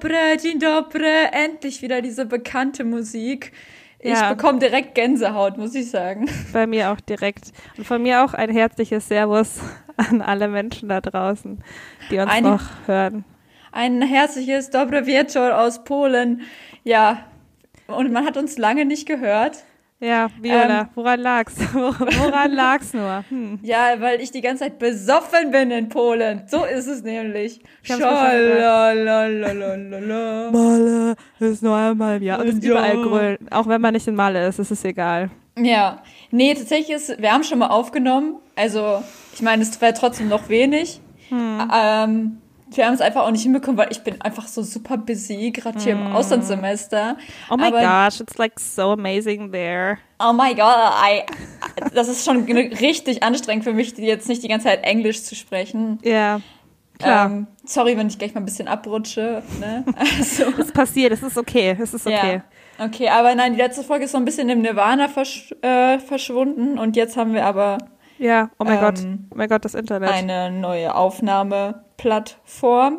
Dobry, dzień dobry. Endlich wieder diese bekannte Musik. Ich Ja. bekomme direkt Gänsehaut, muss ich sagen. Bei mir auch direkt. Und von mir auch ein herzliches Servus an alle Menschen da draußen, die uns Eine- noch hören. Ein herzliches Dobre Wieczór aus Polen. Ja, und man hat uns lange nicht gehört. Ja, Viola, Ähm. woran lag's? Woran lag's nur? Hm. Ja, weil ich die ganze Zeit besoffen bin in Polen. So ist es nämlich. Malle ist nur einmal im Jahr. Und ist überall grün. Auch wenn man nicht in Malle ist, ist es egal. Ja, nee, tatsächlich ist, wir haben schon mal aufgenommen. Also, ich meine, es wäre trotzdem noch wenig. Ähm, wir haben es einfach auch nicht hinbekommen, weil ich bin einfach so super busy, gerade hier im Auslandssemester. Oh my Aber, gosh, it's like so amazing there. Oh my god, I, das ist schon richtig anstrengend für mich, jetzt nicht die ganze Zeit Englisch zu sprechen. Ja, klar. Ähm, sorry, wenn ich gleich mal ein bisschen abrutsche. Ne? Also, es passiert, es ist okay, es ist okay. Ja. Okay, aber nein, die letzte Folge ist so ein bisschen im Nirvana versch äh, verschwunden und jetzt haben wir aber Ja, oh mein Ähm, Gott, oh mein Gott, das Internet. eine neue Aufnahmeplattform.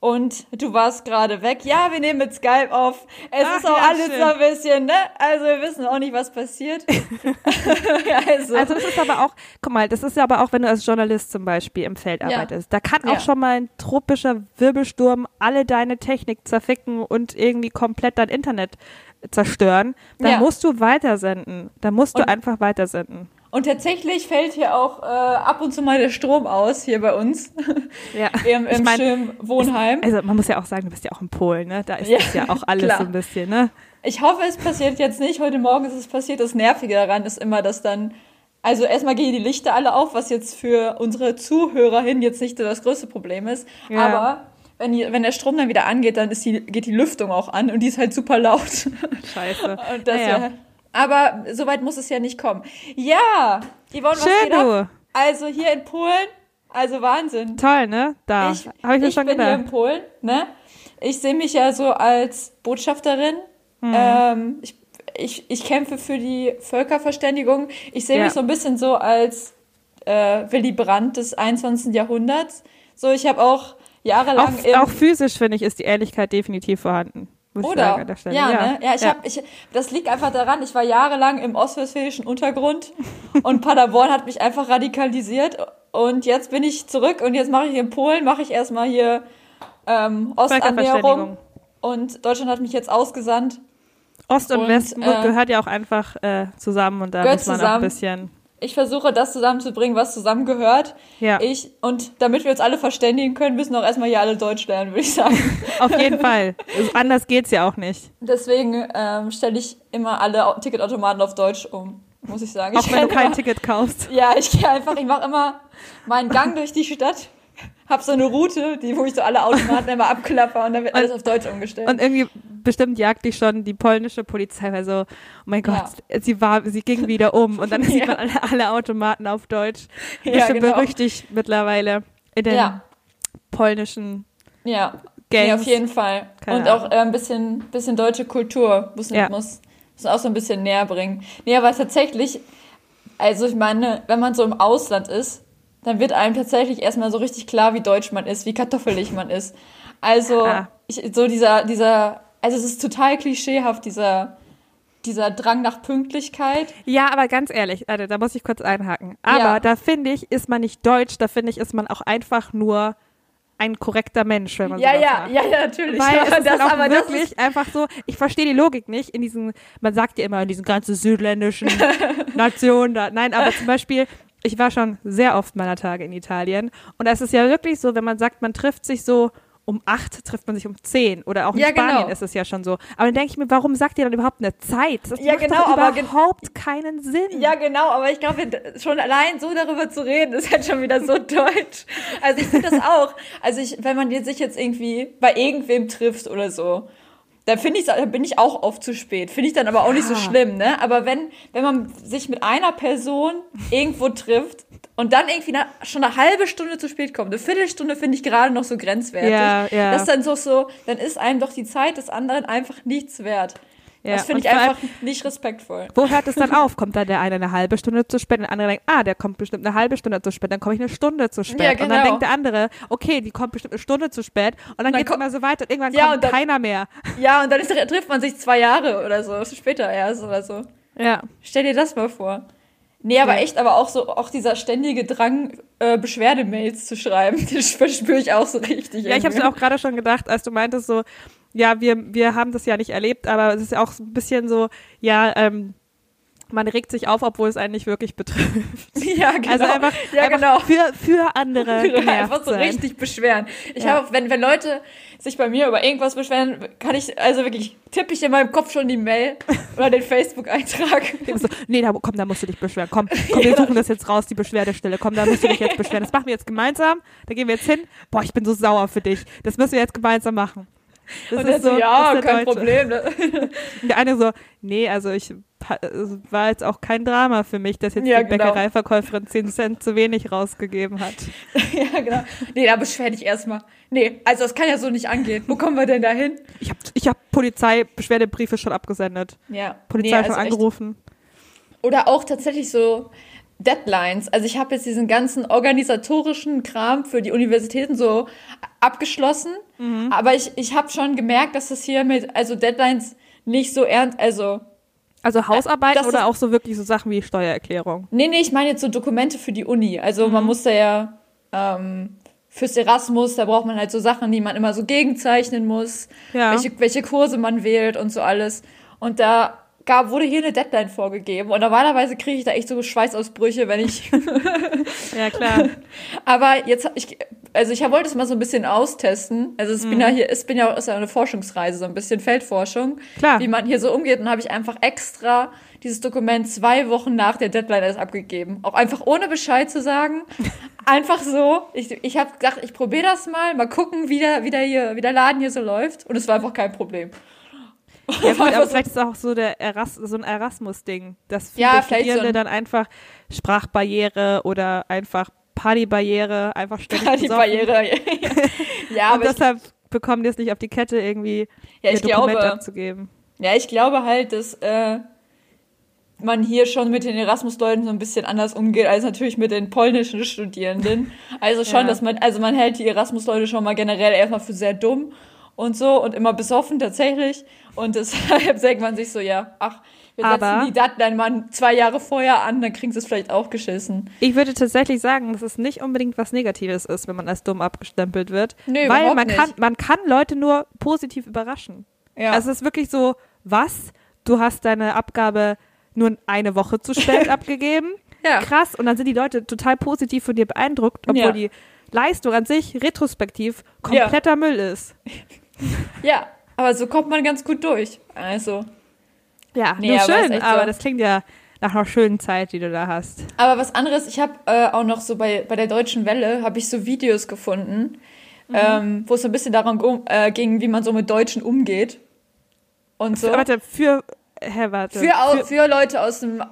Und du warst gerade weg. Ja, wir nehmen mit Skype auf. Es Ach ist auch ja, alles schön. so ein bisschen, ne? Also wir wissen auch nicht, was passiert. also, Also das ist aber auch, guck mal, das ist ja aber auch, wenn du als Journalist zum Beispiel im Feld Ja. arbeitest. Da kann auch Ja. schon mal ein tropischer Wirbelsturm alle deine Technik zerficken und irgendwie komplett dein Internet zerstören. Da Ja. musst du weitersenden. Da musst du Und- einfach weitersenden. Und tatsächlich fällt hier auch äh, ab und zu mal der Strom aus, hier bei uns. Ja. Im, Ich im mein, schönen Wohnheim. Also man muss ja auch sagen, du bist ja auch in Polen, ne? Da ist Ja, das ja auch alles klar. so ein bisschen, ne? Ich hoffe, es passiert jetzt nicht. Heute Morgen ist es passiert. Das Nervige daran ist immer, dass dann, also erstmal gehen die Lichter alle auf, was jetzt für unsere Zuhörer hin jetzt nicht so das größte Problem ist. Ja. Aber wenn, die, wenn der Strom dann wieder angeht, dann ist die, geht die Lüftung auch an und die ist halt super laut. Scheiße. Und das Naja. wär- aber so weit muss es ja nicht kommen. Ja, Yvonne, was Schön, geht ab? Also hier in Polen, also Wahnsinn. Toll, ne? Da. Ich, Habe ich mir ich schon bin hier in gedacht. Polen, ne? Ich sehe mich ja so als Botschafterin. Hm. Ähm, ich, ich, ich kämpfe für die Völkerverständigung. Ich sehe Ja. mich so ein bisschen so als äh, Willy Brandt des 21. Jahrhunderts. So, ich habe auch jahrelang Auch, auch physisch, finde ich, ist die Ehrlichkeit definitiv vorhanden. Muss ich oder? sagen an der Stelle. Ja, ne? Ja, ich hab, ich, das liegt einfach daran, ich war jahrelang im ostwestfälischen Untergrund und Paderborn hat mich einfach radikalisiert und jetzt bin ich zurück und jetzt mache ich in Polen, mache ich erstmal hier ähm, Ostannäherung und Deutschland hat mich jetzt ausgesandt. Ost und, Und, West äh, gehört ja auch einfach äh, zusammen und da muss man auch zusammen. ein bisschen. Ich versuche das zusammenzubringen, was zusammengehört. Ja, Ich, und damit wir uns alle verständigen können, müssen auch erstmal hier alle Deutsch lernen, würde ich sagen. auf jeden Fall. Anders geht's ja auch nicht. Deswegen ähm, stelle ich immer alle Au- Ticketautomaten auf Deutsch um, muss ich sagen. Auch ich wenn du kein immer- Ticket kaufst. Ja, ich gehe einfach, ich mache immer meinen Gang durch die Stadt, hab so eine Route, die, wo ich so alle Automaten immer abklapper und dann wird alles auf Deutsch umgestellt. Und irgendwie bestimmt jagt dich schon die polnische Polizei, weil so, oh mein Gott, sie war, sie ging wieder um und dann sieht man alle, alle Automaten auf Deutsch. Ja, Bestimmt genau. berüchtigt mittlerweile in den ja, polnischen ja. Gangs. Nee, auf jeden Fall. Keine und auch äh, ein bisschen, bisschen deutsche Kultur muss, Ja. muss, muss auch so ein bisschen näher bringen. Nee, aber tatsächlich, also ich meine, wenn man so im Ausland ist, dann wird einem tatsächlich erstmal so richtig klar, wie deutsch man ist, wie kartoffelig man ist. Also, Ah. ich, so dieser, dieser, also es ist total klischeehaft, dieser, dieser Drang nach Pünktlichkeit. Ja, aber ganz ehrlich, Alter, da muss ich kurz einhaken. Aber Ja. da finde ich, ist man nicht deutsch, da finde ich, ist man auch einfach nur ein korrekter Mensch, wenn man Ja, sowas ja, macht. ja, ja, natürlich. Weil Aber es ist das, halt aber wirklich einfach so, ich verstehe die Logik nicht in diesen, man sagt ja immer in diesen ganzen südländischen Nationen da. Nein, aber zum Beispiel, ich war schon sehr oft meiner Tage in Italien und es ist ja wirklich so, wenn man sagt, man trifft sich so um acht, trifft man sich um zehn oder auch in Ja, Spanien genau. ist es ja schon so. Aber dann denke ich mir, warum sagt ihr dann überhaupt eine Zeit? Das Ja, macht genau, aber überhaupt keinen Sinn. Ja, genau, aber ich glaube, schon allein so darüber zu reden, ist halt schon wieder so deutsch. Also ich finde das auch. Also ich, wenn man sich jetzt irgendwie bei irgendwem trifft oder so, dann finde ich, dann bin ich auch oft zu spät. Finde ich dann aber auch nicht so Ja. schlimm, ne? Aber wenn, wenn man sich mit einer Person irgendwo trifft und dann irgendwie schon eine halbe Stunde zu spät kommt, eine Viertelstunde finde ich gerade noch so grenzwertig. Ja, ja. Das ist dann so, so, dann ist einem doch die Zeit des anderen einfach nichts wert. Ja, Das finde ich vor allem- einfach nicht respektvoll. Wo hört es dann auf? Kommt dann der eine eine halbe Stunde zu spät, und der andere denkt, ah, der kommt bestimmt eine halbe Stunde zu spät, dann komme ich eine Stunde zu spät. Ja, Und dann genau. denkt der andere, okay, die kommt bestimmt eine Stunde zu spät und dann, dann geht es immer so weiter und irgendwann Ja, kommt und dann- keiner mehr. Ja, und dann ist, trifft man sich zwei Jahre oder so, später erst oder so. Ja. Stell dir das mal vor. Nee, aber Ja. echt, aber auch so, auch dieser ständige Drang, äh, Beschwerdemails zu schreiben, den verspüre ich auch so richtig. Ja, ich habe es irgendwie. auch gerade schon gedacht, als du meintest so, ja, wir, wir haben das ja nicht erlebt, aber es ist auch ein bisschen so, ja, ähm, man regt sich auf, obwohl es einen nicht wirklich betrifft. Ja, genau. Also einfach, ja, einfach genau. für, für andere genervt Einfach so sein. richtig beschweren. Ich Ja. habe, wenn, wenn Leute sich bei mir über irgendwas beschweren, kann ich, also wirklich, tippe ich in meinem Kopf schon die Mail oder den Facebook-Eintrag. So, nee, da, komm, da musst du dich beschweren. Komm, komm, wir suchen das jetzt raus, die Beschwerdestelle. Komm, da musst du dich jetzt beschweren. Das machen wir jetzt gemeinsam. Da gehen wir jetzt hin. Boah, ich bin so sauer für dich. Das müssen wir jetzt gemeinsam machen. Das Und dann so, ja, ist kein Deutsche. Problem. der eine so, nee, also ich war jetzt auch kein Drama für mich, dass jetzt Ja, die genau. Bäckereiverkäuferin 10 Cent zu wenig rausgegeben hat. ja, genau. Nee, da beschwer dich erstmal. Nee, also das kann ja so nicht angehen. Wo kommen wir denn da hin? Ich habe ich hab Polizeibeschwerdebriefe schon abgesendet. Ja. Polizei nee, schon also echt. angerufen. Oder auch tatsächlich so Deadlines. Also ich habe jetzt diesen ganzen organisatorischen Kram für die Universitäten so abgeschlossen. Mhm. Aber ich, ich habe schon gemerkt, dass das hier mit, also Deadlines nicht so ernst, also Also Hausarbeiten das oder auch so wirklich so Sachen wie Steuererklärung. Nee, nee, ich meine jetzt so Dokumente für die Uni. Also Mhm. man muss da ja ähm, fürs Erasmus, da braucht man halt so Sachen, die man immer so gegenzeichnen muss, Ja. welche, welche Kurse man wählt und so alles. Und da gab, wurde hier eine Deadline vorgegeben. Und normalerweise kriege ich da echt so Schweißausbrüche, wenn ich. Ja, klar. Aber jetzt ich, also ich wollte es mal so ein bisschen austesten. Also ich bin Mhm. ja hier, es bin ja ist ja eine Forschungsreise, so ein bisschen Feldforschung, Klar. wie man hier so umgeht. Und habe ich einfach extra dieses Dokument zwei Wochen nach der Deadline erst abgegeben. Auch einfach ohne Bescheid zu sagen. Einfach so. Ich, ich habe gedacht, ich probiere das mal, mal gucken, wie der, wie, der hier, wie der Laden hier so läuft. Und es war einfach kein Problem. Ja, gut, aber vielleicht ist auch so der Eras so ein Erasmus-Ding, dass viele Ja, Studierende so dann einfach Sprachbarriere oder einfach Partybarriere einfach ständig die besoffen. Barriere. ja, Und deshalb bekommen die es nicht auf die Kette, irgendwie ja, ich Dokument glaube, abzugeben. Ja, ich glaube halt, dass äh, man hier schon mit den Erasmus-Leuten so ein bisschen anders umgeht als natürlich mit den polnischen Studierenden. Also schon, Ja. dass man, also man hält die Erasmus-Leute schon mal generell erstmal für sehr dumm und so und immer besoffen tatsächlich. Und deshalb denkt man sich so, ja, ach, wir setzen Aber- die Deadline mal zwei Jahre vorher an, dann kriegen sie es vielleicht auch geschissen. Ich würde tatsächlich sagen, dass es nicht unbedingt was Negatives ist, wenn man als dumm abgestempelt wird. Nee, weil man nicht. kann, man kann Leute nur positiv überraschen. Ja. Also es ist wirklich so, was? Du hast deine Abgabe nur eine Woche zu spät abgegeben? Ja. Krass. Und dann sind die Leute total positiv von dir beeindruckt, obwohl Ja. die Leistung an sich retrospektiv kompletter Müll ist. ja, aber so kommt man ganz gut durch. Also. Ja, Nee, nur schön, aber so. das klingt ja nach einer schönen Zeit, die du da hast. Aber was anderes, ich habe äh, auch noch so bei, bei der Deutschen Welle, habe ich so Videos gefunden, Mhm. ähm, wo es so ein bisschen darum äh, ging, wie man so mit Deutschen umgeht. Und so. Warte, für, hä, warte. Für, au- für Leute aus dem,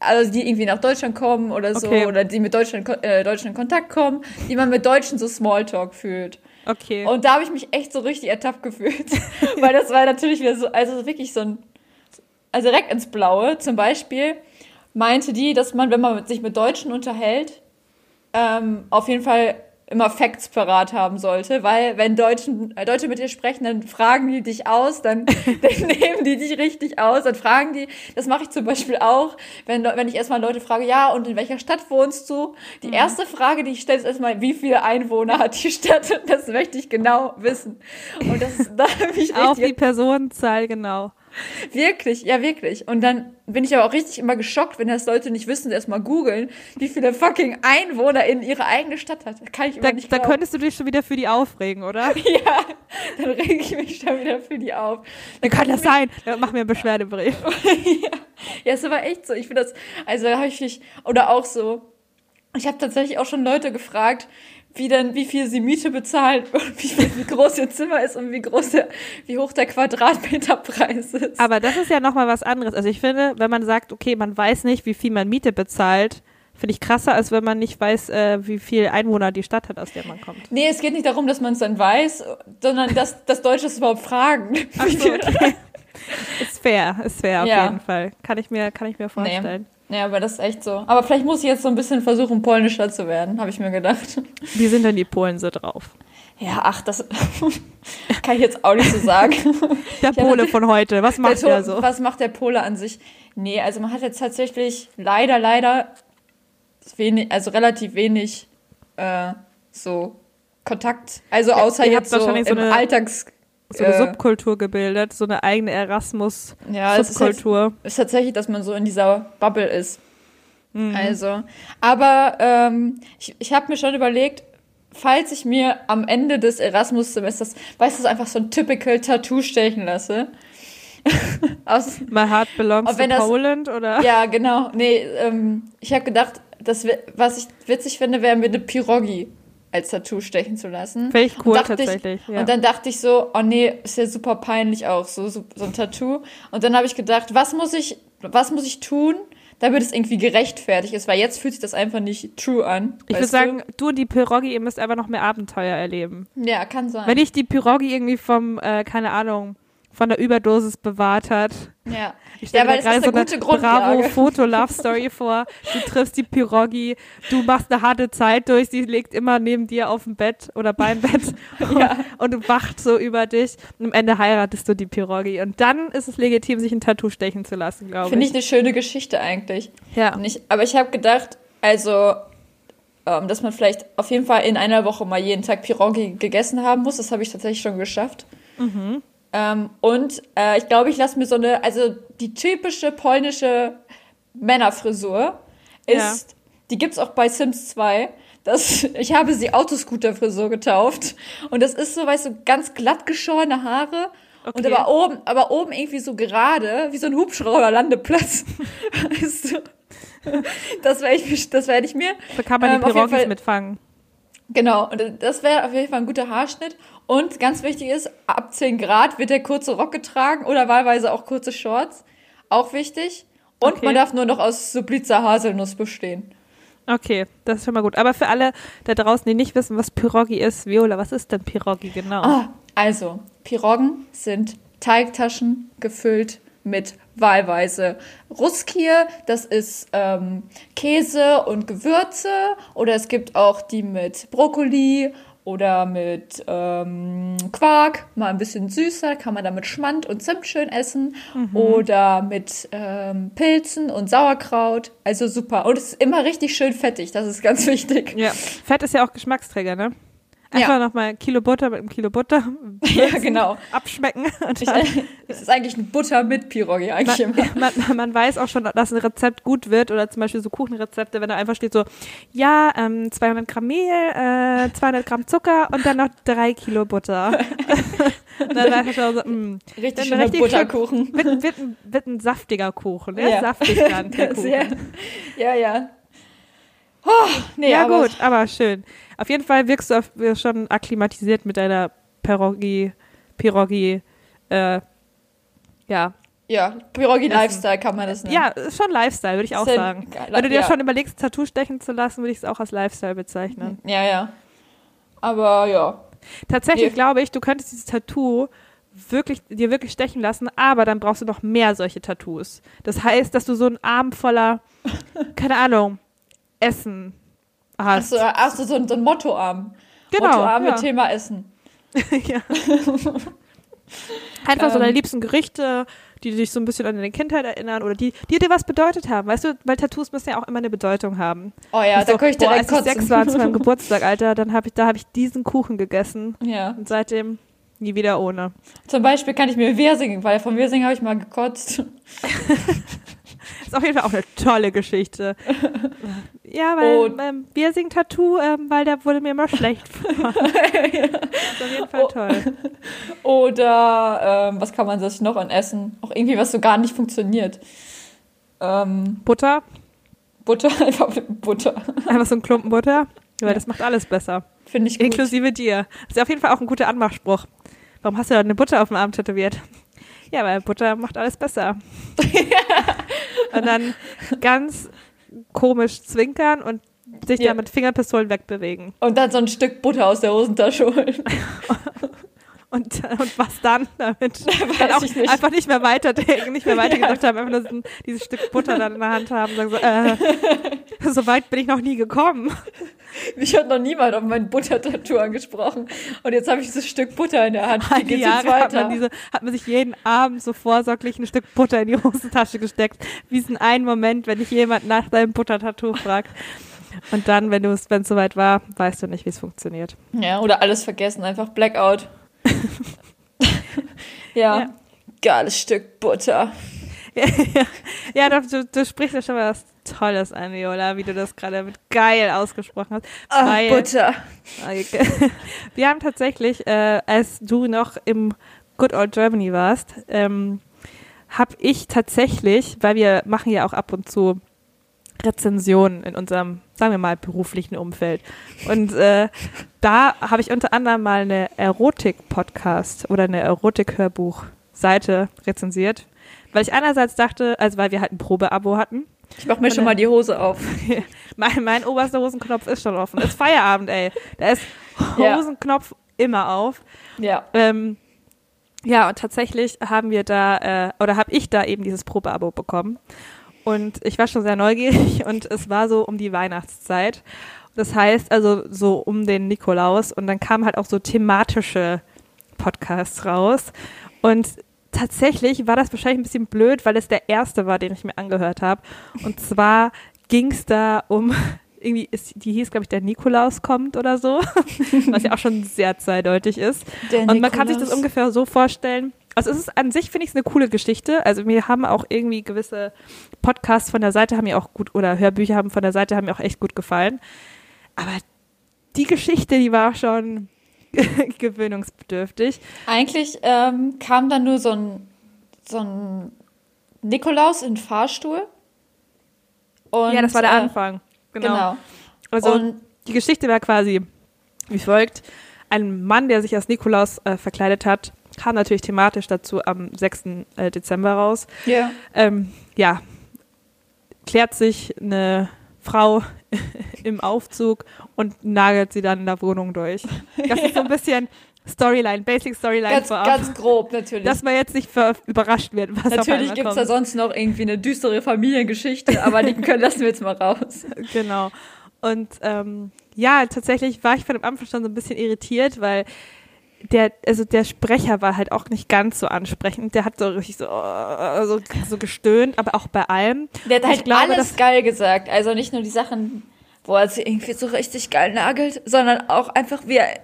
also die irgendwie nach Deutschland kommen oder so, Okay. oder die mit Deutschland, äh, Deutschen in Kontakt kommen, wie man mit Deutschen so Smalltalk fühlt. Okay. Und da habe ich mich echt so richtig ertappt gefühlt. Weil das war natürlich wieder so, also wirklich so ein, also direkt ins Blaue. Zum Beispiel meinte die, dass man, wenn man sich mit Deutschen unterhält, ähm, auf jeden Fall immer Facts parat haben sollte, weil wenn Deutschen, äh, Deutsche mit dir sprechen, dann fragen die dich aus, dann, dann nehmen die dich richtig aus, dann fragen die, das mache ich zum Beispiel auch, wenn, wenn ich erstmal Leute frage, ja, und in welcher Stadt wohnst du? Die erste Frage, die ich stelle, ist erstmal, wie viele Einwohner hat die Stadt? Das möchte ich genau wissen. Und das ist, da habe ich Auf die Personenzahl, genau. wirklich, ja wirklich. Und dann bin ich aber auch richtig immer geschockt, wenn das Leute nicht wissen, erstmal googeln, wie viele fucking Einwohner in ihre eigene Stadt hat. Das kann ich immer Da, nicht da glauben. könntest du dich schon wieder für die aufregen, oder? Ja, dann rege ich mich schon wieder für die auf. Wie kann das sein? Ja, mach mir einen Beschwerdebrief. Ja, ist aber echt so. Ich finde das, also da habe ich mich, oder auch so, ich habe tatsächlich auch schon Leute gefragt, wie denn, wie viel sie Miete bezahlen und wie, viel, wie groß ihr Zimmer ist und wie groß der, wie hoch der Quadratmeterpreis ist. Aber das ist ja nochmal was anderes. Also ich finde, wenn man sagt, okay, man weiß nicht, wie viel man Miete bezahlt, finde ich krasser, als wenn man nicht weiß, äh, wie viel Einwohner die Stadt hat, aus der man kommt. Nee, es geht nicht darum, dass man es dann weiß, sondern dass, dass Deutsche es überhaupt fragen. Ach so, okay. Ist fair, ist fair auf Ja. jeden Fall. Kann ich mir, kann ich mir vorstellen. Ja, aber das ist echt so. Aber vielleicht muss ich jetzt so ein bisschen versuchen, polnischer zu werden, habe ich mir gedacht. Wie sind denn die Polen so drauf? Ja, ach, das kann ich jetzt auch nicht so sagen. Der Ja, Pole von heute, was macht der der so? Was macht der Pole an sich? Nee, also man hat jetzt tatsächlich leider, leider wenig, also relativ wenig äh, so Kontakt. Also außer habt jetzt so so im Alltags... So eine äh, Subkultur gebildet, so eine eigene Ja, es ist, Erasmus-Subkultur. ist tatsächlich, dass man so in dieser Bubble ist. Mhm. Also, aber ähm, ich, ich habe mir schon überlegt, falls ich mir am Ende des Erasmus-Semesters, weißt du, einfach so ein typical Tattoo stechen lasse. Aus, My heart belongs to das- Poland, oder? ja, genau. Nee, ähm, ich habe gedacht, das, was ich witzig finde, wäre mir eine Pirogi als Tattoo stechen zu lassen. Finde ich cool, tatsächlich. Ich, ja. Und dann dachte ich so, oh nee, ist ja super peinlich auch, so, so, so ein Tattoo. Und dann habe ich gedacht, was muss ich, was muss ich tun, damit es irgendwie gerechtfertigt ist? Weil jetzt fühlt sich das einfach nicht true an. ich würde sagen, du und die Pirogi, ihr müsst einfach noch mehr Abenteuer erleben. Ja, kann sein. Wenn ich die Pirogi irgendwie vom, äh, keine Ahnung, von der Überdosis bewahrt hat. ja. Ich ja, stelle weil mir gerade so eine eine. Bravo-Foto-Love-Story vor. Du triffst die Pirogi, du machst eine harte Zeit durch, sie liegt immer neben dir auf dem Bett oder beim Bett Ja. und du wacht so über dich und am Ende heiratest du die Pirogi. Und dann ist es legitim, sich ein Tattoo stechen zu lassen, glaube Finde ich. ich eine schöne Geschichte eigentlich. Ja. Nicht, aber ich habe gedacht, also, ähm, dass man vielleicht auf jeden Fall in einer Woche mal jeden Tag Pirogi gegessen haben muss. Das habe ich tatsächlich schon geschafft. Mhm. Ähm, und äh, ich glaube, ich lasse mir so eine, also die typische polnische Männerfrisur ist, die gibt's auch bei Sims 2. Das, ich habe sie Autoscooter-Frisur getauft. Und das ist so, weißt du, ganz glatt geschorene Haare. Und Okay. aber oben, aber oben irgendwie so gerade, wie so ein Hubschrauber-Landeplatz. weißt du? Das werde ich, das werde ich mir. Da kann man Ähm, die jeden Pirogis mitfangen. Genau, und das wäre auf jeden Fall ein guter Haarschnitt. Und ganz wichtig ist, ab 10 Grad wird der kurze Rock getragen oder wahlweise auch kurze Shorts. Auch wichtig. Und Okay. man darf nur noch aus Supliza Haselnuss bestehen. Okay, das ist schon mal gut. Aber für alle da draußen, die nicht wissen, was Pirogi ist, Viola, was ist denn Pirogi genau? Ah, also, Piroggen sind Teigtaschen gefüllt mit wahlweise Ruskier, das ist ähm, Käse und Gewürze. Oder es gibt auch die mit Brokkoli oder mit ähm, Quark, mal ein bisschen süßer, kann man damit Schmand und Zimt schön essen. Oder mit ähm, Pilzen und Sauerkraut. Also super. Und es ist immer richtig schön fettig, das ist ganz wichtig. Ja, Fett ist ja auch Geschmacksträger, ne? Einfach nochmal ein Kilo Butter mit einem Kilo Butter Ja, genau. abschmecken. Und Ich, dann, es ist eigentlich eine Butter mit Pirogi eigentlich immer. man, man, man weiß auch schon, dass ein Rezept gut wird oder zum Beispiel so Kuchenrezepte, wenn da einfach steht so, ja, ähm, 200 Gramm Mehl, äh, 200 Gramm Zucker und dann noch drei Kilo Butter. dann weiß man schon so, mh, Richtig Dann schöner richtig Butterkuchen. wird, wird, ein, wird ein saftiger Kuchen, ne? Ja. Saftig dann, der Kuchen. Sehr, ja, ja. Oh, nee, ja, aber, gut, aber schön. Auf jeden Fall wirkst du auf, schon akklimatisiert mit deiner Pirogi, Pirogi, äh, ja. Ja, Essen. Lifestyle kann man das nennen. Ja, ist schon Lifestyle, würde ich auch sagen. geil, Wenn du dir ja. schon überlegst, Tattoo stechen zu lassen, würde ich es auch als Lifestyle bezeichnen. Ja, ja. Aber ja. Tatsächlich Nee. glaube ich, du könntest dieses Tattoo wirklich, dir wirklich stechen lassen, aber dann brauchst du noch mehr solche Tattoos. Das heißt, dass du so einen Arm voller, keine Ahnung, Essen hast. Achso, hast du so, ein- so ein Mottoarm. Genau, Mottoarm ja. mit Thema Essen. ja. Einfach so Ähm. deine liebsten Gerichte, die dich so ein bisschen an deine Kindheit erinnern oder die, die dir was bedeutet haben. Weißt du, weil Tattoos müssen ja auch immer eine Bedeutung haben. Oh ja, da so, könnte ich boah, direkt als ich sechs war zu meinem Geburtstag, Alter, dann habe ich, da habe ich diesen Kuchen gegessen Ja. und seitdem nie wieder ohne. Zum Beispiel kann ich mir Wirsing, weil von Wirsing habe ich mal gekotzt. Ist auf jeden Fall auch eine tolle Geschichte. Ja, weil Und- ähm, Piercing-Tattoo, ähm, weil da wurde mir immer schlecht. vor. ist auf jeden Fall Oh. toll. Oder ähm, was kann man sich noch an Essen? Auch irgendwie, was so gar nicht funktioniert. Ähm, Butter, Butter, einfach Butter. einfach so ein Klumpen Butter, weil Ja. das macht alles besser. Finde ich gut. Inklusive dir. Das ist auf jeden Fall auch ein guter Anmachspruch. Warum hast du da eine Butter auf dem Arm tätowiert? Ja, weil Butter macht alles besser. und dann ganz komisch zwinkern und sich Ja. dann mit Fingerpistolen wegbewegen. Und dann so ein Stück Butter aus der Hosentasche holen. Und, und was dann damit? Dann auch ich nicht. einfach nicht mehr weiterdenken, nicht mehr weitergedacht haben, einfach nur so ein- dieses Stück Butter dann in der Hand haben und sagen so, äh, so weit bin ich noch nie gekommen. Mich hat noch niemand auf mein Buttertattoo angesprochen. Und jetzt habe ich dieses Stück Butter in der Hand. Wie geht's jetzt Jahre hat weiter? man, diese, hat man sich jeden Abend so vorsorglich ein Stück Butter in die Hosentasche gesteckt. Wie ist in einen Moment, wenn dich jemand nach deinem Buttertattoo fragt. Und dann, wenn du es, wenn es soweit war, weißt du nicht, wie es funktioniert. ja, oder alles vergessen, einfach Blackout. Ja. Ja. Geiles Stück Butter. ja, doch, du, du sprichst ja schon mal was Tolles an, Viola, wie du das gerade mit geil ausgesprochen hast. Weil- Butter. Wir haben tatsächlich, äh, als du noch im Good Old Germany warst, ähm, habe ich tatsächlich, weil wir machen ja auch ab und zu Rezensionen in unserem, sagen wir mal, beruflichen Umfeld. Und äh, da habe ich unter anderem mal eine Erotik-Podcast oder eine Erotik-Hörbuch-Seite rezensiert, weil ich einerseits dachte, also weil wir halt ein Probeabo hatten, Ich mach mir schon mal die Hose auf. mein, mein oberster Hosenknopf ist schon offen. Ist Feierabend, ey. Da ist Ja. Hosenknopf immer auf. Ja. Ähm, ja, und tatsächlich haben wir da, äh, oder habe ich da eben dieses Probeabo bekommen. Und ich war schon sehr neugierig und es war so um die Weihnachtszeit. Das heißt also so um den Nikolaus und dann kamen halt auch so thematische Podcasts raus. Und tatsächlich war das wahrscheinlich ein bisschen blöd, weil es der erste war, den ich mir angehört habe. Und zwar ging es da um, irgendwie, ist, die hieß, glaube ich, der Nikolaus kommt oder so, was ja auch schon sehr zweideutig ist. Der Und man kann sich das Nikolaus. ungefähr so vorstellen. Also es ist an sich, finde ich, es eine coole Geschichte. Also mir haben auch irgendwie gewisse Podcasts von der Seite haben mir auch gut, oder Hörbücher haben von der Seite haben mir auch echt gut gefallen. Aber die Geschichte, die war schon gewöhnungsbedürftig. Eigentlich ähm, kam dann nur so ein, so ein Nikolaus in den Fahrstuhl. Und, ja, das war der äh, Anfang. Genau. Genau. Also und die Geschichte war quasi wie folgt. Ein Mann, der sich als Nikolaus äh, verkleidet hat, kam natürlich thematisch dazu am 6. Äh, Dezember raus. ja. ähm, ja, klärt sich eine Frau im Aufzug und nagelt sie dann in der Wohnung durch. Das ist so ein bisschen Storyline, Basic Storyline Ganz, vorab. ganz grob natürlich. dass man jetzt nicht überrascht wird, was natürlich gibt es da sonst noch irgendwie eine düstere Familiengeschichte, aber die können, lassen wir jetzt mal raus. Genau. Und ähm, ja, tatsächlich war ich von dem Anfang schon so ein bisschen irritiert, weil der, also der Sprecher war halt auch nicht ganz so ansprechend. Der hat so richtig so, so, so gestöhnt, aber auch bei allem. Der hat halt glaube, alles geil gesagt. Also nicht nur die Sachen, wo er sie irgendwie so richtig geil nagelt, sondern auch einfach, wie er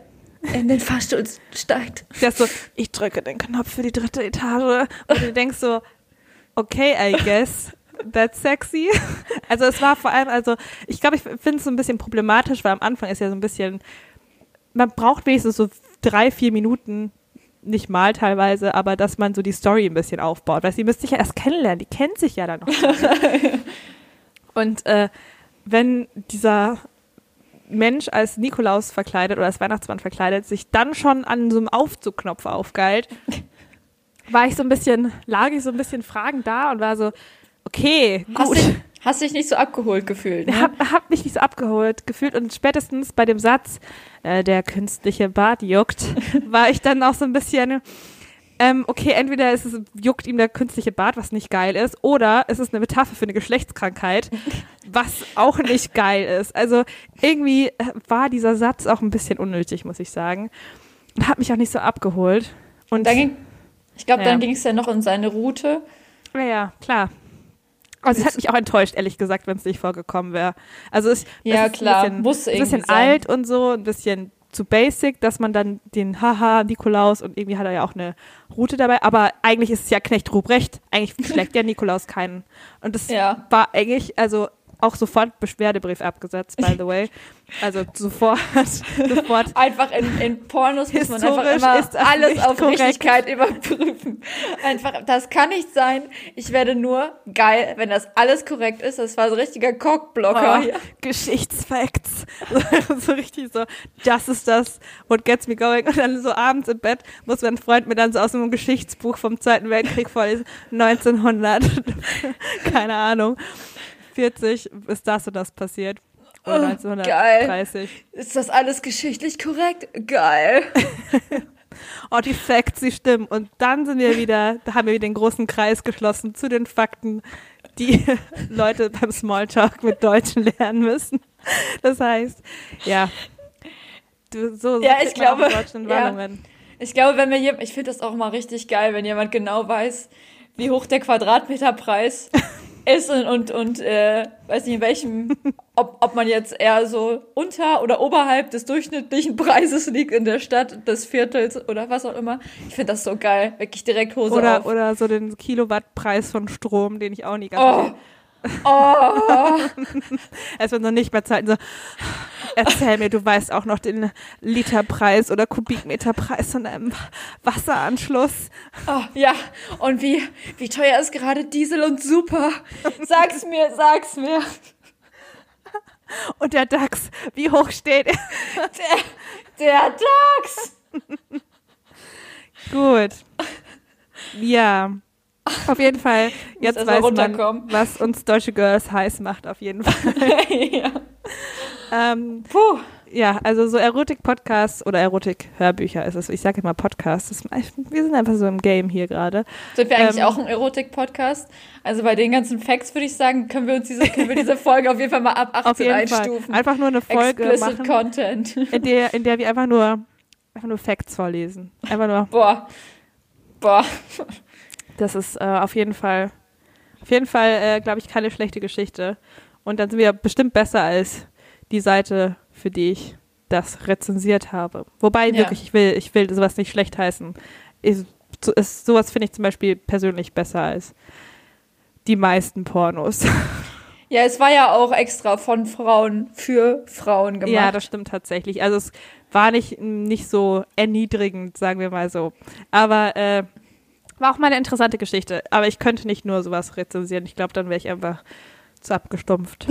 in den Fahrstuhl steigt. Der ist so, ich drücke den Knopf für die dritte Etage. Und du denkst so, okay, I guess. That's sexy. Also es war vor allem, also ich glaube, ich finde es so ein bisschen problematisch, weil am Anfang ist ja so ein bisschen, man braucht wenigstens so drei, vier Minuten, nicht mal teilweise, aber dass man so die Story ein bisschen aufbaut. Weil sie müsste sich ja erst kennenlernen, die kennt sich ja dann noch. Und äh, wenn dieser Mensch als Nikolaus verkleidet oder als Weihnachtsmann verkleidet, sich dann schon an so einem Aufzugknopf aufgeilt, war ich so ein bisschen, lag ich so ein bisschen fragend da und war so, okay, Hast gut. dich, hast dich nicht so abgeholt gefühlt. Ne? Hab, hab mich nicht so abgeholt gefühlt und spätestens bei dem Satz, äh, der künstliche Bart juckt, war ich dann auch so ein bisschen, ähm, okay, entweder ist es, juckt ihm der künstliche Bart, was nicht geil ist, oder es ist eine Metapher für eine Geschlechtskrankheit, was auch nicht geil ist. Also irgendwie äh, war dieser Satz auch ein bisschen unnötig, muss ich sagen. Und hat mich auch nicht so abgeholt. Und Dann ging, ich glaube, Ja. dann ging es ja noch in seine Route. Ja, ja, klar. Also es hat mich auch enttäuscht, ehrlich gesagt, wenn es nicht vorgekommen wäre. Also es, Ja, es ist klar, ein bisschen, muss ein bisschen alt und so, ein bisschen zu basic, dass man dann den Haha Nikolaus und irgendwie hat er ja auch eine Route dabei, aber eigentlich ist es ja Knecht Ruprecht, eigentlich schlägt der Nikolaus keinen. Und das Ja. war eigentlich, also auch sofort Beschwerdebrief abgesetzt, by the way. Also sofort, sofort Einfach in, in Pornos muss man einfach immer alles auf korrekt. Richtigkeit überprüfen. Einfach, das kann nicht sein. Ich werde nur geil, wenn das alles korrekt ist. Das war so ein richtiger Cockblocker. Oh. Geschichtsfacts. So, so richtig so, das ist das, what gets me going. Und dann so abends im Bett muss mein Freund mir dann so aus einem Geschichtsbuch vom Zweiten Weltkrieg vorlesen. 1900, keine Ahnung, 40 ist das und das passiert. Oder Oh, 1930. Ist das alles geschichtlich korrekt? Geil. oh, die Facts, sie stimmen. Und dann sind wir wieder, da haben wir wieder den großen Kreis geschlossen zu den Fakten, die Leute beim Smalltalk mit Deutschen lernen müssen. Das heißt, ja, du, so, so Ja, ich glaube, Deutschland ja. Warnungen. Ich glaube, wenn mir jemand, ich finde das auch mal richtig geil, wenn jemand genau weiß, wie hoch der Quadratmeterpreis ist und, und, und äh, weiß nicht in welchem, ob, ob man jetzt eher so unter oder oberhalb des durchschnittlichen Preises liegt in der Stadt, des Viertels oder was auch immer. Ich finde das so geil. Wirklich direkt Hose Oder, auf. oder so den Kilowattpreis von Strom, den ich auch nie ganz oh. verstehe. Oh, Es wird noch nicht mehr Zeit. So, erzähl mir, du weißt auch noch den Literpreis oder Kubikmeterpreis von einem Wasseranschluss. oh, ja. Und wie, wie teuer ist gerade Diesel und Super? Sag's mir, sag's mir. Und der DAX, wie hoch steht er? Der, der DAX. Gut. Ja. Auf jeden Fall, jetzt weiß man, was uns deutsche Girls heiß macht, auf jeden Fall. ja. Ähm, Puh. ja, also so Erotik-Podcasts oder Erotik-Hörbücher ist es. Ich sage immer Podcasts. Wir sind einfach so im Game hier gerade. Sind wir eigentlich Ähm, auch ein Erotik-Podcast? Also bei den ganzen Facts würde ich sagen, können wir uns diese, können wir diese Folge auf jeden Fall mal ab 18 Auf jeden einstufen. Fall. Einfach nur eine Folge Explicit machen, Content. in der, in der wir einfach nur, einfach nur Facts vorlesen. Einfach nur, Boah. Boah. Das ist äh, auf jeden Fall, auf jeden Fall, äh, glaube ich, keine schlechte Geschichte. Und dann sind wir bestimmt besser als die Seite, für die ich das rezensiert habe. Wobei Ja. wirklich, ich will, ich will sowas nicht schlecht heißen. Ich, so, ist, sowas finde ich zum Beispiel persönlich besser als die meisten Pornos. Ja, es war ja auch extra von Frauen für Frauen gemacht. Ja, das stimmt tatsächlich. Also es war nicht, nicht so erniedrigend, sagen wir mal so. Aber äh, war auch mal eine interessante Geschichte. Aber ich könnte nicht nur sowas rezensieren. Ich glaube, dann wäre ich einfach zu abgestumpft.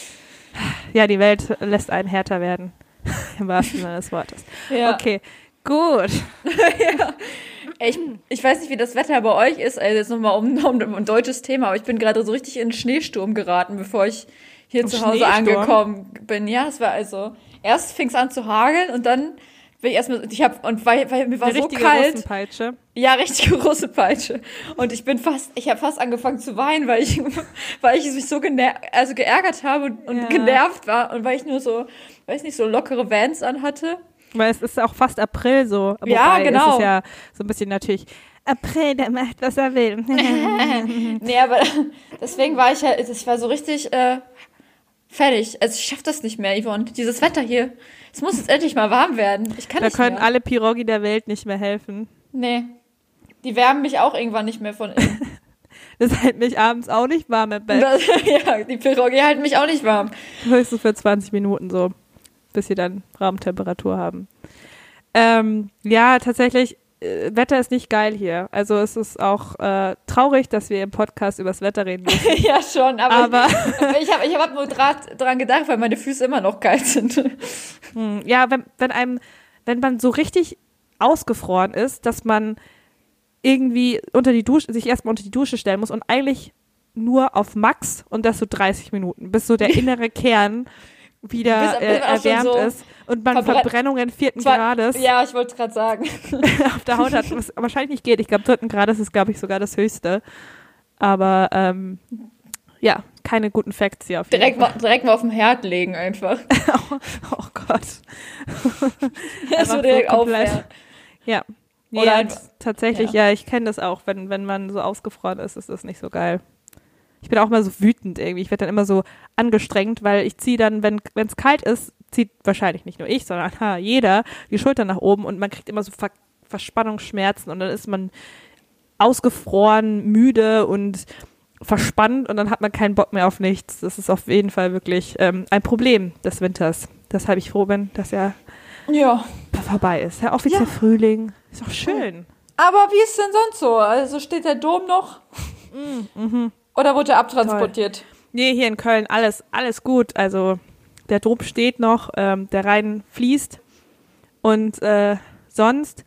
ja, die Welt lässt einen härter werden. Im wahrsten Sinne des Wortes. ja. Okay, gut. Ich, ich weiß nicht, wie das Wetter bei euch ist. Also jetzt nochmal um, um, um ein deutsches Thema, aber ich bin gerade so richtig in den Schneesturm geraten, bevor ich hier Im zu Hause angekommen bin. Ja, es war also, erst fing es an zu hageln und dann bin ich erstmal, ich hab, und weil, weil mir war Eine so kalt. Russenpeitsche. Ja, richtige große Peitsche. Und ich bin fast, ich habe fast angefangen zu weinen, weil ich, weil ich mich so gener also geärgert habe und, und Ja. genervt war und weil ich nur so, weiß nicht, so lockere Vans anhatte. Weil es ist auch fast April so. Wobei Ja, genau. Es ist ja so ein bisschen natürlich April, der macht, was er will. Nee, aber deswegen war ich ja, ich war so richtig äh, fertig. Also ich schaff das nicht mehr, Yvonne. Dieses Wetter hier. Es muss jetzt endlich mal warm werden. Ich kann da nicht können mehr. alle Pirogi der Welt nicht mehr helfen. Nee. Die wärmen mich auch irgendwann nicht mehr von innen. Das hält mich abends auch nicht warm im Bett. Das, ja, die Pirogi halten mich auch nicht warm. Höchstens für 20 Minuten so, bis sie dann Raumtemperatur haben. Ähm, ja, tatsächlich, äh, Wetter ist nicht geil hier. Also es ist auch äh, traurig, dass wir im Podcast übers Wetter reden müssen. ja, schon, aber, Aber ich, ich habe ich hab nur grad dran gedacht, weil meine Füße immer noch kalt sind. hm, ja, wenn, wenn einem, wenn man so richtig ausgefroren ist, dass man irgendwie unter die Dusche, sich erstmal unter die Dusche stellen muss und eigentlich nur auf Max und das so 30 Minuten, bis so der innere Kern wieder äh, erwärmt so ist und man verbrennt- Verbrennungen vierten Zwar- Grades Ja, ich wollte gerade sagen. auf der Haut hat, was wahrscheinlich nicht geht. Ich glaube, dritten Grades ist, glaube ich, sogar das höchste. Aber ähm, ja, keine guten Facts hier auf jeden Direkt mal, direkt mal auf den Herd legen einfach. Fall. Oh Gott. Ja, so direkt so aufwärmen. Ja. Nee, Oder ja, tatsächlich, ja, ich kenne das auch. Wenn, wenn man so ausgefroren ist, ist das nicht so geil. Ich bin auch mal so wütend irgendwie. Ich werde dann immer so angestrengt, weil ich ziehe dann, wenn es kalt ist, zieht wahrscheinlich nicht nur ich, sondern ha, jeder die Schultern nach oben und man kriegt immer so Ver Verspannungsschmerzen und dann ist man ausgefroren, müde und verspannt und dann hat man keinen Bock mehr auf nichts. Das ist auf jeden Fall wirklich ähm, ein Problem des Winters. Deshalb ich froh bin, dass er Ja. vorbei ist. Ja, offiziell Ja. Frühling. Ist doch schön. Aber wie ist denn sonst so? Also steht der Dom noch? Mhm. Oder wurde er abtransportiert? Nee, hier in Köln alles, alles gut. Also der Dom steht noch, ähm, der Rhein fließt. Und äh, sonst,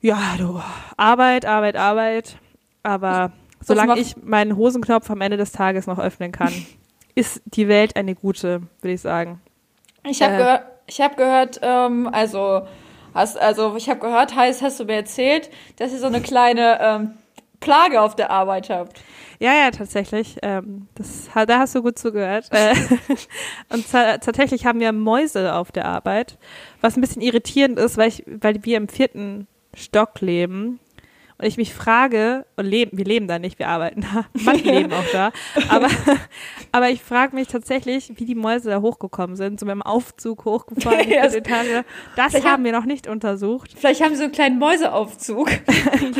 ja, du, Arbeit, Arbeit, Arbeit. Aber solange macht- ich meinen Hosenknopf am Ende des Tages noch öffnen kann, ist die Welt eine gute, würde ich sagen. Ich habe Äh. gehört, ich hab gehört ähm, also Hast, also ich habe gehört, heißt, hast du mir erzählt, dass ihr so eine kleine ähm, Plage auf der Arbeit habt. Ja, ja, tatsächlich. Ähm, das, da hast du gut zugehört. Äh, und tatsächlich haben wir Mäuse auf der Arbeit, was ein bisschen irritierend ist, weil, ich, weil wir im vierten Stock leben und ich mich frage, und leben, wir leben da nicht, wir arbeiten da, manche leben auch da, aber, aber ich frage mich tatsächlich, wie die Mäuse da hochgekommen sind, so mit dem Aufzug hochgefahren, ja, die Etage. Das haben, haben wir noch nicht untersucht. Vielleicht haben sie so einen kleinen Mäuseaufzug.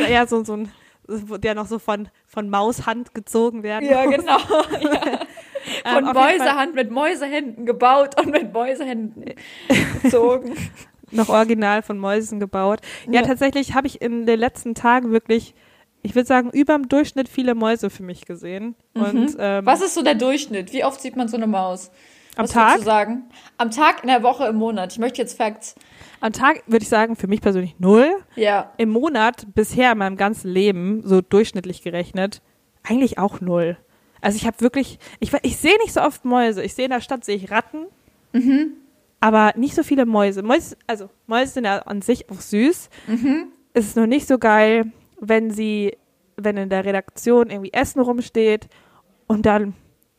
ja, so, so ein, der noch so von, von Maushand gezogen werden Ja, muss. genau. Ja. Von ähm, Mäusehand mit Mäusehänden gebaut und mit Mäusehänden gezogen noch original von Mäusen gebaut. Ja, ja. tatsächlich habe ich in den letzten Tagen wirklich, ich würde sagen, über dem Durchschnitt viele Mäuse für mich gesehen. Mhm. Und, ähm, Was ist so der Durchschnitt? Wie oft sieht man so eine Maus? Am Tag? sagen? Am Tag, in der Woche, im Monat. Ich möchte jetzt Facts. Am Tag würde ich sagen, für mich persönlich null. Ja. Im Monat bisher in meinem ganzen Leben, so durchschnittlich gerechnet, eigentlich auch null. Also ich habe wirklich, ich, ich sehe nicht so oft Mäuse. Ich sehe in der Stadt, sehe ich Ratten. Mhm aber nicht so viele Mäuse. Mäuse, also Mäuse sind ja an sich auch süß. Mhm. Es ist nur nicht so geil, wenn sie, wenn in der Redaktion irgendwie Essen rumsteht und dann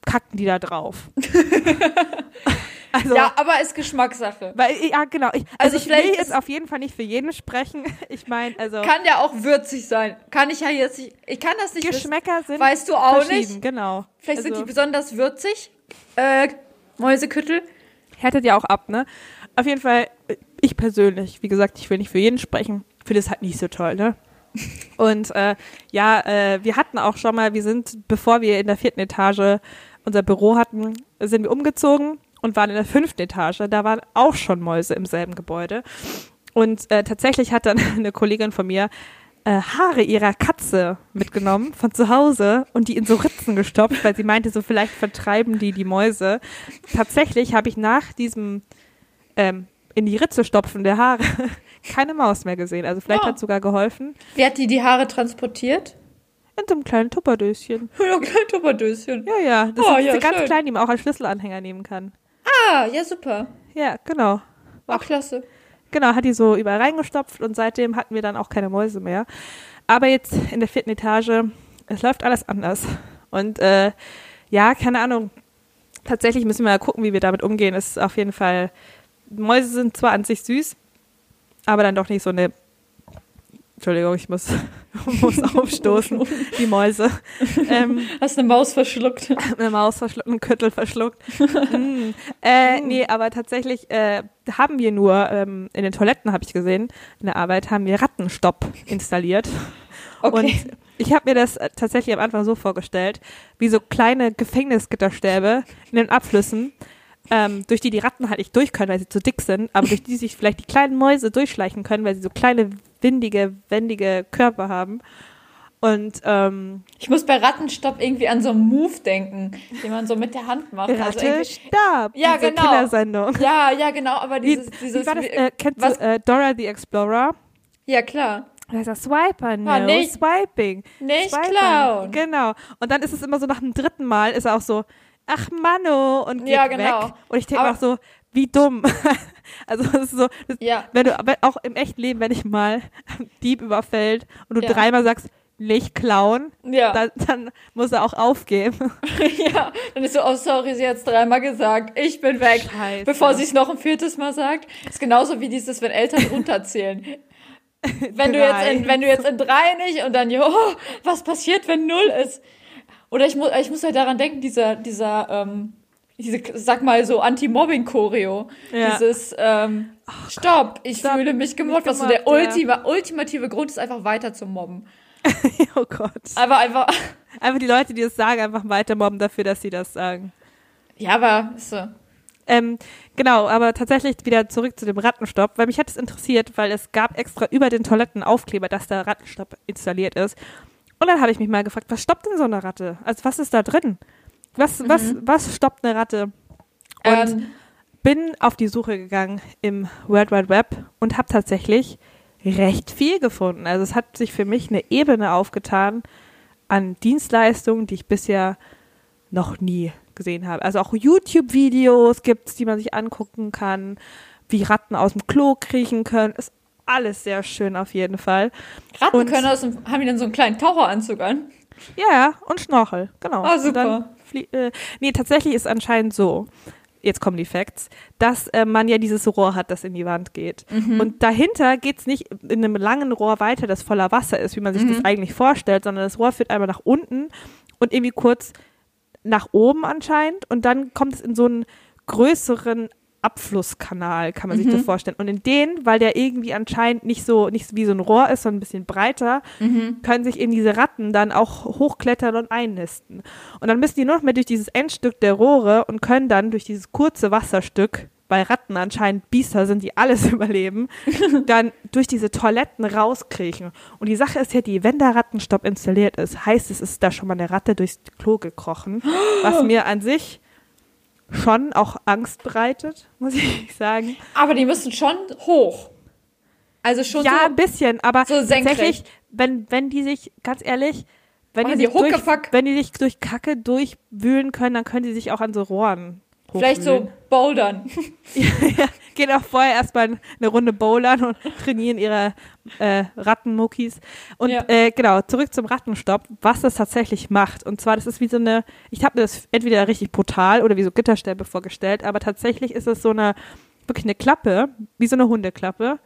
kacken die da drauf. also, ja, aber ist Geschmackssache. Weil, ja, genau. Ich, also, also ich will jetzt auf jeden Fall nicht für jeden sprechen. Ich meine, also. Kann ja auch würzig sein. Kann ich ja jetzt nicht, ich kann das nicht Geschmäcker wissen. sind. Weißt du auch nicht. Genau. Vielleicht also, sind die besonders würzig. Äh, Mäuseküttel härtet ja auch ab, ne? Auf jeden Fall, ich persönlich, wie gesagt, ich will nicht für jeden sprechen, finde es halt nicht so toll, ne? Und äh, ja, äh, wir hatten auch schon mal, wir sind, bevor wir in der vierten Etage unser Büro hatten, sind wir umgezogen und waren in der fünften Etage. Da waren auch schon Mäuse im selben Gebäude. Und äh, tatsächlich hat dann eine Kollegin von mir äh, Haare ihrer Katze mitgenommen von zu Hause und die in so Ritzen gestopft, weil sie meinte, so vielleicht vertreiben die die Mäuse. Tatsächlich habe ich nach diesem ähm, in die Ritze stopfen der Haare keine Maus mehr gesehen. Also vielleicht oh. hat sogar geholfen. Wie hat die die Haare transportiert? In so einem kleinen Tupperdöschen. Ja, ein kleines Tupperdöschen. Ja, ja. Das oh, ist ja, ganz schön. klein, die man auch als Schlüsselanhänger nehmen kann. Ah, ja, super. Ja, genau. Ach, klasse. Genau, hat die so überall reingestopft und seitdem hatten wir dann auch keine Mäuse mehr. Aber jetzt in der vierten Etage, es läuft alles anders. Und äh, ja, keine Ahnung. Tatsächlich müssen wir mal gucken, wie wir damit umgehen. Es ist auf jeden Fall, Mäuse sind zwar an sich süß, aber dann doch nicht so eine Entschuldigung, ich muss, muss aufstoßen. Die Mäuse. Ähm, Hast eine Maus verschluckt? Eine Maus verschluckt, einen Köttel verschluckt. mm. Äh, nee, aber tatsächlich äh, haben wir nur, ähm, in den Toiletten habe ich gesehen, in der Arbeit haben wir Rattenstopp installiert. Okay. Und ich habe mir das äh, tatsächlich am Anfang so vorgestellt, wie so kleine Gefängnisgitterstäbe in den Abflüssen, ähm, durch die die Ratten halt nicht durch können, weil sie zu dick sind, aber durch die sich vielleicht die kleinen Mäuse durchschleichen können, weil sie so kleine, windige, wendige Körper haben. Und ähm, ich muss bei Rattenstopp irgendwie an so einen Move denken, den man so mit der Hand macht. Ratte also. Ja, genau. Kindersendung. Ja, ja, genau. Aber dieses, wie, dieses. Wie war das, äh, kennst was? du äh, Dora the Explorer? Ja, klar. Da ist er Swiper, no, ah, nicht, Swiping. Nicht Swiping. klauen. Genau. Und dann ist es immer so nach dem dritten Mal, ist er auch so, ach Mano und geht ja, genau. weg. Und ich denke auch so, wie dumm. also das ist so, das, ja. wenn du auch im echten Leben, wenn ich mal Dieb überfällt und du ja. dreimal sagst, nicht klauen, ja. dann, dann muss er auch aufgeben. ja, dann ist so, oh sorry, sie hat es dreimal gesagt, ich bin weg. Scheiße. Bevor sie es noch ein viertes Mal sagt. Ist genauso wie dieses, wenn Eltern runterzählen. wenn, du jetzt in, wenn du jetzt in drei nicht und dann, jo, was passiert, wenn null ist? Oder ich muss, ich muss halt daran denken, dieser, dieser, ähm, diese, sag mal so Anti-Mobbing-Choreo. Ja. Dieses, ähm, oh Stopp, ich Stopp, fühle mich gemobbt. Was so der ultima, ultimative Grund ist, einfach weiter zu mobben. oh Gott. Aber einfach. Einfach die Leute, die das sagen, einfach weiter mobben dafür, dass sie das sagen. Ja, aber so. Ähm, genau, aber tatsächlich wieder zurück zu dem Rattenstopp, weil mich hat es interessiert, weil es gab extra über den Toiletten Aufkleber, dass der Rattenstopp installiert ist. Und dann habe ich mich mal gefragt, was stoppt denn so eine Ratte? Also was ist da drin? Was, mhm. was, was stoppt eine Ratte? Und ähm. bin auf die Suche gegangen im World Wide Web und habe tatsächlich recht viel gefunden. Also es hat sich für mich eine Ebene aufgetan an Dienstleistungen, die ich bisher noch nie gesehen habe. Also auch YouTube-Videos gibt es, die man sich angucken kann, wie Ratten aus dem Klo kriechen können. Ist alles sehr schön auf jeden Fall. Ratten Und- können aus dem, haben die dann so einen kleinen Taucheranzug an? Ja, ja, und Schnorchel, genau. Ah, Und super. Äh, nee, tatsächlich ist anscheinend so, jetzt kommen die Facts, dass äh, man ja dieses Rohr hat, das in die Wand geht. Mhm. Und dahinter geht's nicht in einem langen Rohr weiter, das voller Wasser ist, wie man sich Mhm. das eigentlich vorstellt, sondern das Rohr führt einmal nach unten und irgendwie kurz nach oben anscheinend und dann kommt es in so einen größeren Abflusskanal, kann man sich Mhm. das vorstellen. Und in den, weil der irgendwie anscheinend nicht so, nicht wie so ein Rohr ist, sondern ein bisschen breiter, Mhm. können sich eben diese Ratten dann auch hochklettern und einnisten. Und dann müssen die nur noch mehr durch dieses Endstück der Rohre und können dann durch dieses kurze Wasserstück, weil Ratten anscheinend Biester sind, die alles überleben, dann durch diese Toiletten rauskriechen. Und die Sache ist ja die, wenn der Rattenstopp installiert ist, heißt es, es ist da schon mal eine Ratte durchs Klo gekrochen, was mir an sich schon auch Angst bereitet, muss ich sagen. Aber die müssen schon hoch. Also schon Ja, so. ein bisschen, aber so tatsächlich, wenn, wenn die sich, ganz ehrlich, wenn die, die sich durch, wenn die sich durch Kacke durchwühlen können, dann können die sich auch an so Rohren Vielleicht so hochwühlen. bouldern. ja, gehen auch vorher erstmal eine Runde bowlern und trainieren ihre äh, Rattenmuckis. Und Ja. äh, genau, zurück zum Rattenstopp, was das tatsächlich macht. Und zwar, das ist wie so eine, ich habe mir das entweder richtig brutal oder wie so Gitterstäbe vorgestellt, aber tatsächlich ist es so eine, wirklich eine Klappe, wie so eine Hundeklappe,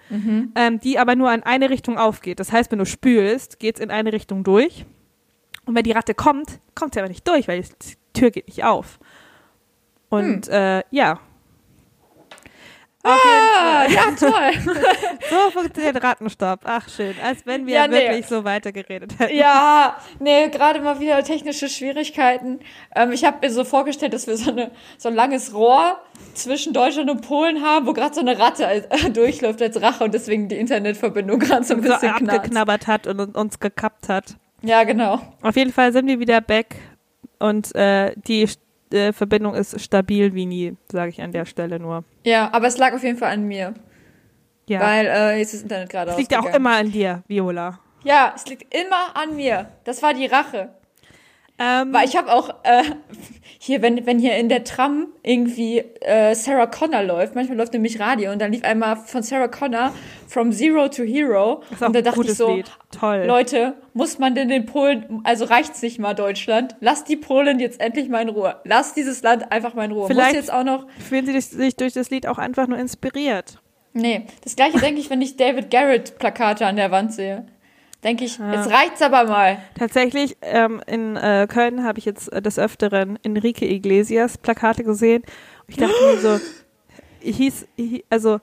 ähm, die aber nur in eine Richtung aufgeht. Das heißt, wenn du spülst, geht's in eine Richtung durch. Und wenn die Ratte kommt, kommt sie aber nicht durch, weil die Tür geht nicht auf. Und äh, ja. Ah, ja, toll. So funktioniert Rattenstopp. Ach, schön. Als wenn wir Ja, nee. wirklich so weitergeredet hätten. Ja, nee, gerade mal wieder technische Schwierigkeiten. Ähm, ich habe mir so vorgestellt, dass wir so, eine, so ein langes Rohr zwischen Deutschland und Polen haben, wo gerade so eine Ratte als, durchläuft als Rache und deswegen die Internetverbindung gerade so ein so bisschen knarzt. abgeknabbert hat und uns- uns gekappt hat. Ja, genau. Auf jeden Fall sind wir wieder back und äh, die äh, Verbindung ist stabil wie nie, sage ich an der Stelle nur. Ja, aber es lag auf jeden Fall an mir, Ja. weil äh, jetzt ist das Internet gerade es liegt ja auch immer an dir, Viola. Ja, es liegt immer an mir. Das war die Rache. Ähm, Weil ich habe auch äh, hier, wenn, wenn hier in der Tram irgendwie äh, Sarah Connor läuft, manchmal läuft nämlich Radio und dann lief einmal von Sarah Connor From Zero to Hero. und da dachte ich so, Lied. Toll. Leute, muss man denn den Polen, also reicht's nicht mal Deutschland? Lasst die Polen jetzt endlich mal in Ruhe. Lasst dieses Land einfach mal in Ruhe. Vielleicht- muss jetzt auch noch. Fühlen Sie sich durch das Lied auch einfach nur inspiriert? Nee, das gleiche denke ich, wenn ich David Garrett Plakate an der Wand sehe. Denke ich, Ja. jetzt reicht's aber mal. Tatsächlich, ähm, in äh, Köln habe ich jetzt äh, des Öfteren Enrique Iglesias Plakate gesehen. Ich dachte mir so, hieß, he, also,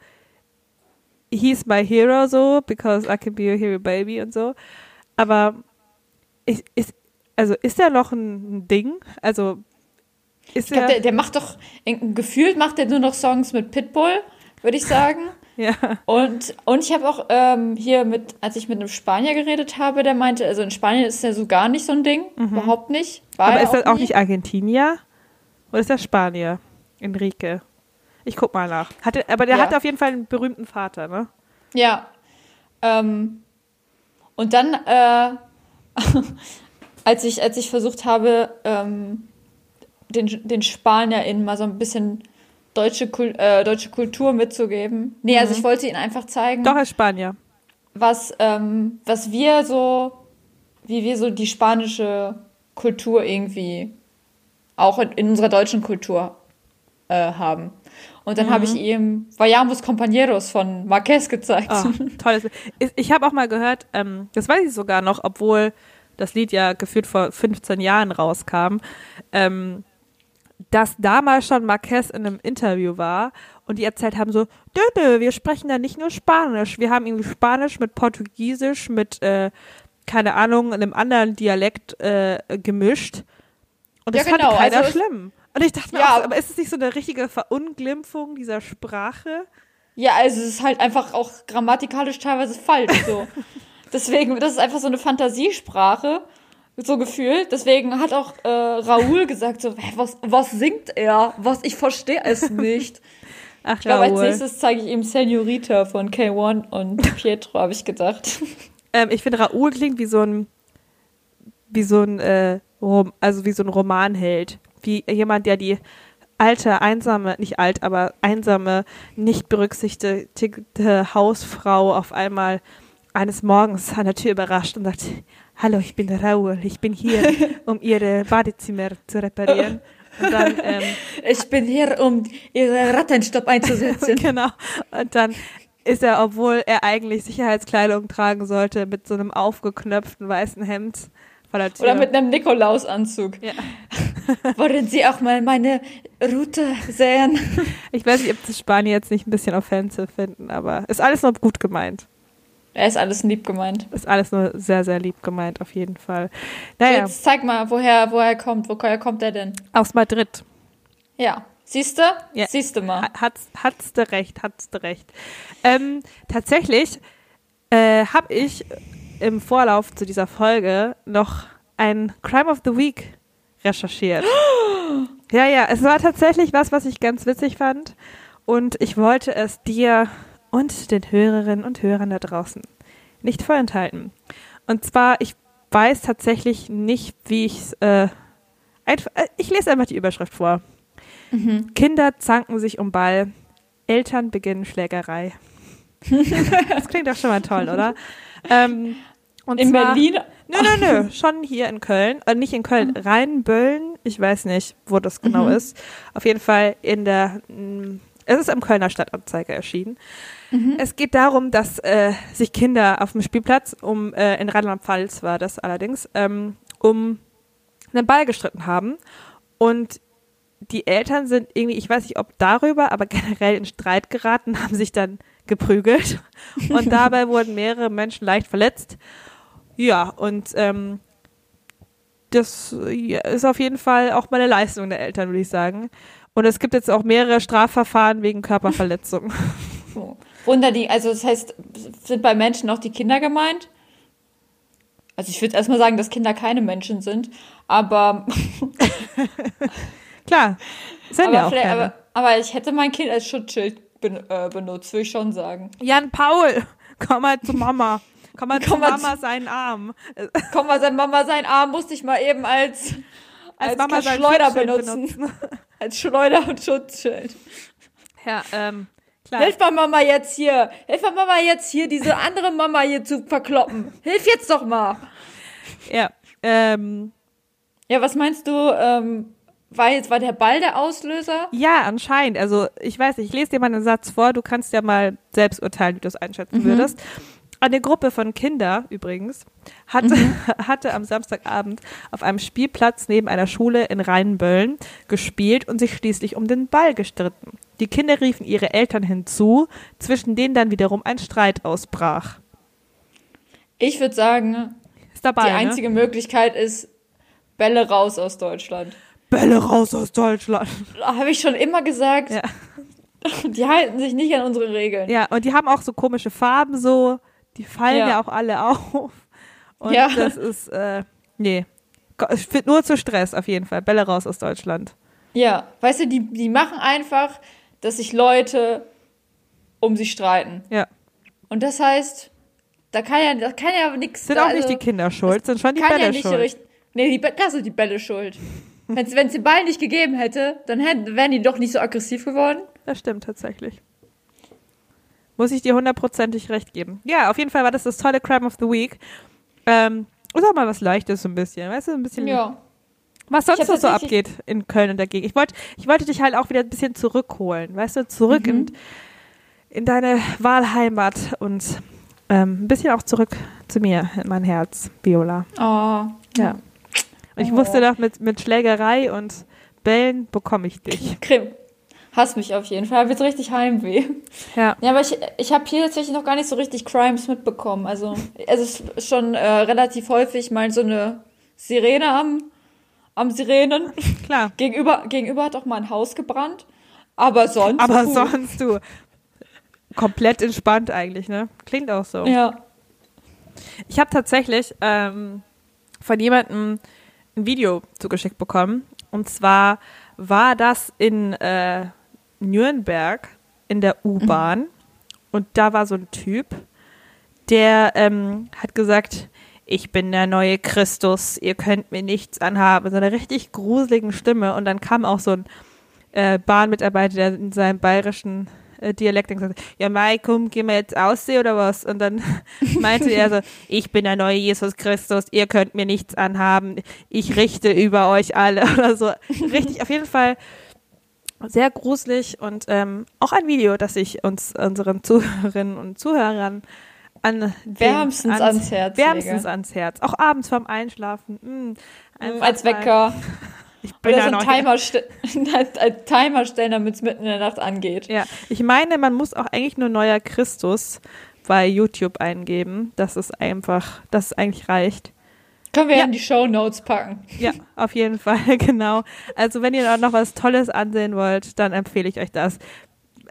he's my hero so, because I can be your hero baby und so. Aber ist, ist, also ist er noch ein Ding? Also, ist Ich glaube, er, der, der macht doch, gefühlt macht er nur noch Songs mit Pitbull, würde ich sagen. Ja, Und, und ich habe auch ähm, hier mit, als ich mit einem Spanier geredet habe, der meinte, also in Spanien ist der so gar nicht so ein Ding. Überhaupt nicht. War Mhm. aber er ist das auch nie. nicht Argentinier? Oder ist das Spanier? Enrique. Ich guck mal nach. Hatte, aber der Ja. hat auf jeden Fall einen berühmten Vater, ne? Ja. Ähm, und dann, äh, als, ich, als ich versucht habe, ähm, den, den SpanierInnen mal so ein bisschen deutsche, Kul äh, deutsche Kultur mitzugeben. Nee, also ich wollte ihnen einfach zeigen. Mhm. Doch, ist Spanier. was, ähm, was wir so, wie wir so die spanische Kultur irgendwie auch in, in unserer deutschen Kultur äh, haben. Und dann habe ich ihm Vayamos Compañeros von Marquez gezeigt. Ah, tolles Lied. Ich habe auch mal gehört, ähm, das weiß ich sogar noch, obwohl das Lied ja gefühlt vor 15 Jahren rauskam, ähm, dass damals schon Marquez in einem Interview war und die erzählt haben so, nö, nö, wir sprechen da nicht nur Spanisch, wir haben irgendwie Spanisch mit Portugiesisch, mit, äh, keine Ahnung, einem anderen Dialekt äh, gemischt. Und Ja, das fand genau, keiner also schlimm. Und ich dachte mir, Ja. auch, aber ist es nicht so eine richtige Verunglimpfung dieser Sprache? Ja, also es ist halt einfach auch grammatikalisch teilweise falsch so. Deswegen, das ist einfach so eine Fantasiesprache, so gefühlt. Deswegen hat auch äh, Raoul gesagt so, hä, was, was singt er? Was, ich verstehe es nicht. Ach, Ich glaube, als nächstes zeige ich ihm Senorita von K1 und Pietro, habe ich gedacht. Ähm, ich finde, Raoul klingt wie so ein, wie so ein, äh, Rom, also wie so ein Romanheld. Wie jemand, der die alte, einsame, nicht alt, aber einsame, nicht berücksichtigte Hausfrau auf einmal eines Morgens an der Tür überrascht und sagt, hallo, ich bin Raoul, ich bin hier, um Ihre Badezimmer zu reparieren. Und dann, ähm, Ich bin hier, um Ihre Rattenstopp einzusetzen. genau. Und dann ist er, obwohl er eigentlich Sicherheitskleidung tragen sollte, mit so einem aufgeknöpften weißen Hemd vor der Tür. Oder mit einem Nikolausanzug. ja. Wollen Sie auch mal meine Route sehen? Ich weiß nicht, ob das Spanier jetzt nicht ein bisschen offensive finden, aber ist alles nur gut gemeint. Er ist alles lieb gemeint. Ist alles nur sehr, sehr lieb gemeint, auf jeden Fall. Naja, Jetzt zeig mal, woher, woher er kommt. Woher kommt er denn? aus Madrid. Ja. Siehste? Ja. Siehste mal. Ha- Hat's, hat's du recht, hat's du recht. Ähm, tatsächlich äh, habe ich im Vorlauf zu dieser Folge noch ein Crime of the Week recherchiert. ja, ja, es war tatsächlich was, was ich ganz witzig fand. Und ich wollte es dir und den Hörerinnen und Hörern da draußen nicht vorenthalten. Und zwar, ich weiß tatsächlich nicht, wie ich es. Äh, einf- äh, ich lese einfach die Überschrift vor. Kinder zanken sich um Ball, Eltern beginnen Schlägerei. das klingt doch schon mal toll, oder? Ähm, und In zwar, Berlin? Nö, nö, nö, schon hier in Köln, äh, nicht in Köln, Rheinböllen, ich weiß nicht, wo das genau ist. Auf jeden Fall in der, mh, es ist im Kölner Stadtanzeiger erschienen. Es geht darum, dass äh, sich Kinder auf dem Spielplatz, um äh, in Rheinland-Pfalz war das allerdings, ähm, um einen Ball gestritten haben und die Eltern sind irgendwie, ich weiß nicht, ob darüber, aber generell in Streit geraten, haben sich dann geprügelt und dabei wurden mehrere Menschen leicht verletzt. Ja, und ähm, das ist auf jeden Fall auch mal eine Leistung der Eltern, würde ich sagen. Und es gibt jetzt auch mehrere Strafverfahren wegen Körperverletzung. Oh. Wunder die, also das heißt, sind bei Menschen auch die Kinder gemeint? Also ich würde erstmal sagen, dass Kinder keine Menschen sind, aber, Klar, sind aber, ja auch keine. aber, aber ich hätte mein Kind als Schutzschild ben, äh, benutzt, würde ich schon sagen. Jan Paul, komm mal zu Mama. Komm mal zu Komm mal Mama seinen Arm. Komm mal, sein Mama, sein Arm musste ich mal eben als, als, Mama sein Schleuder Schutzschild benutzen. Als Schleuder und Schutzschild. Ja, ähm, klar. Hilf mal Mama jetzt hier. Hilf mal Mama jetzt hier, diese andere Mama hier zu verkloppen. Hilf jetzt doch mal. Ja, ähm, Ja, was meinst du, ähm, war jetzt, war der Ball der Auslöser? Ja, anscheinend. Also ich weiß nicht, ich lese dir mal einen Satz vor, du kannst ja mal selbst urteilen, wie du es einschätzen würdest. Eine Gruppe von Kinder übrigens hatte, hatte am Samstagabend auf einem Spielplatz neben einer Schule in Rheinböllen gespielt und sich schließlich um den Ball gestritten. Die Kinder riefen ihre Eltern hinzu, zwischen denen dann wiederum ein Streit ausbrach. Ich würde sagen, dabei, die einzige Möglichkeit ist Bälle raus aus Deutschland. ne? Bälle raus aus Deutschland. Habe ich schon immer gesagt. Ja. Die halten sich nicht an unsere Regeln. Ja, und die haben auch so komische Farben so, die fallen ja, Ja. auch alle auf. Und Ja. das ist, äh, nee. Es führt nur zu Stress auf jeden Fall. Bälle raus aus Deutschland. Ja, weißt du, die, die machen einfach, dass sich Leute um sie streiten. Ja. Und das heißt, da kann ja, da kann ja nichts. Sind auch nicht die Kinder schuld, sind schon die kann Bälle ja nicht schuld. richt- Nee, die, das sind die Bälle schuld. Wenn es den Ball nicht gegeben hätte, dann hätten, wären die doch nicht so aggressiv geworden. Das stimmt tatsächlich. Muss ich dir hundertprozentig recht geben. Ja, auf jeden Fall war das das tolle Crime of the Week. Ähm, ist auch mal was Leichtes so ein bisschen, weißt du, ein bisschen, Ja. was sonst noch so abgeht in Köln und dagegen. Ich wollte, ich wollte dich halt auch wieder ein bisschen zurückholen, weißt du, zurück Mhm. in, in deine Wahlheimat und ähm, ein bisschen auch zurück zu mir, in mein Herz, Viola. Oh. Ja. Und ich Oh. wusste doch, mit, mit Schlägerei und Bällen bekomme ich dich. Krim. Hass mich auf jeden Fall. Wird richtig Heimweh. Ja. Ja, aber ich, ich habe hier tatsächlich noch gar nicht so richtig Crimes mitbekommen. Also es ist schon äh, relativ häufig mal so eine Sirene am, am Sirenen. Klar. Gegenüber, gegenüber hat auch mal ein Haus gebrannt. Aber sonst. Aber puh. sonst du. Komplett entspannt eigentlich, ne? Klingt auch so. Ja. Ich habe tatsächlich ähm, von jemandem ein Video zugeschickt bekommen. Und zwar war das in äh, Nürnberg in der U-Bahn. Und da war so ein Typ, der ähm, hat gesagt, ich bin der neue Christus, ihr könnt mir nichts anhaben. So eine richtig gruseligen Stimme. Und dann kam auch so ein äh, Bahnmitarbeiter, der in seinem bayerischen äh, Dialekt gesagt, ja Mai, komm, gehen wir jetzt aussehen oder was? Und dann meinte er so, ich bin der neue Jesus Christus, ihr könnt mir nichts anhaben, ich richte über euch alle oder so. Richtig, auf jeden Fall sehr gruselig und ähm, auch ein Video, das ich uns unseren Zuhörerinnen und Zuhörern an wärmstens ans, ans Herz wärmstens lege. ans Herz. Auch abends vorm Einschlafen. Mh, mm, Als Wecker. Ich bin Oder so ein Timer, ein Timer stellen, damit es mitten in der Nacht angeht. Ja, ich meine, man muss auch eigentlich nur neuer Christus bei YouTube eingeben. Das ist einfach, das eigentlich reicht. Können wir ja. in die Show Notes packen. Ja, auf jeden Fall, genau. Also wenn ihr noch was Tolles ansehen wollt, dann empfehle ich euch das.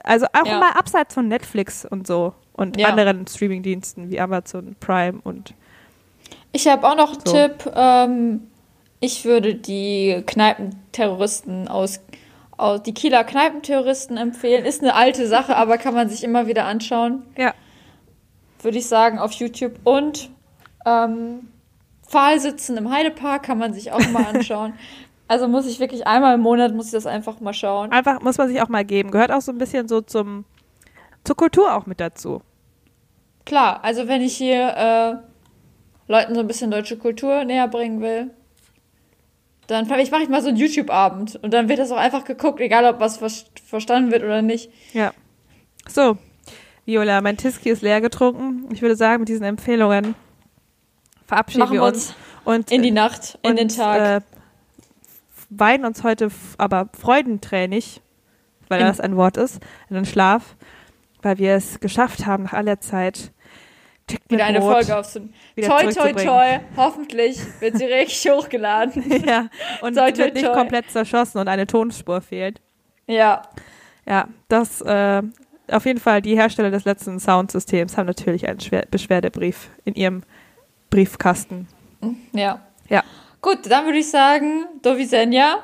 Also auch ja. mal abseits von Netflix und so und ja. anderen Streamingdiensten wie Amazon Prime und. Ich habe auch noch einen so. Tipp. Ähm, ich würde die Kneipenterroristen aus, aus die Kieler Kneipenterroristen empfehlen. Ist eine alte Sache, aber kann man sich immer wieder anschauen. Ja. Würde ich sagen, auf YouTube. Und ähm, Pfahlsitzen im Heidepark kann man sich auch mal anschauen. also muss ich wirklich einmal im Monat muss ich das einfach mal schauen. Einfach muss man sich auch mal geben. Gehört auch so ein bisschen so zum zur Kultur auch mit dazu. Klar, also wenn ich hier äh, Leuten so ein bisschen deutsche Kultur näher bringen will, dann ich mache ich mal so einen YouTube-Abend und dann wird das auch einfach geguckt, egal ob was verstanden wird oder nicht. Ja. So, Viola, mein Tiski ist leer getrunken. Ich würde sagen, mit diesen Empfehlungen verabschieden Machen wir uns, und in die Nacht, in und, den Tag. Äh, weinen uns heute aber freudentränig, weil in das ein Wort ist, in den Schlaf, weil wir es geschafft haben, nach aller Zeit wieder eine Brot Folge aufzunehmen. Toi, toi, toi. Hoffentlich wird sie richtig hochgeladen. ja, und toi, toi, wird nicht toi. komplett zerschossen und eine Tonspur fehlt. Ja. Ja, das, äh, auf jeden Fall, die Hersteller des letzten Soundsystems haben natürlich einen Schwer Beschwerdebrief in ihrem Briefkasten. Ja. Ja. Gut, dann würde ich sagen, Dovisenja.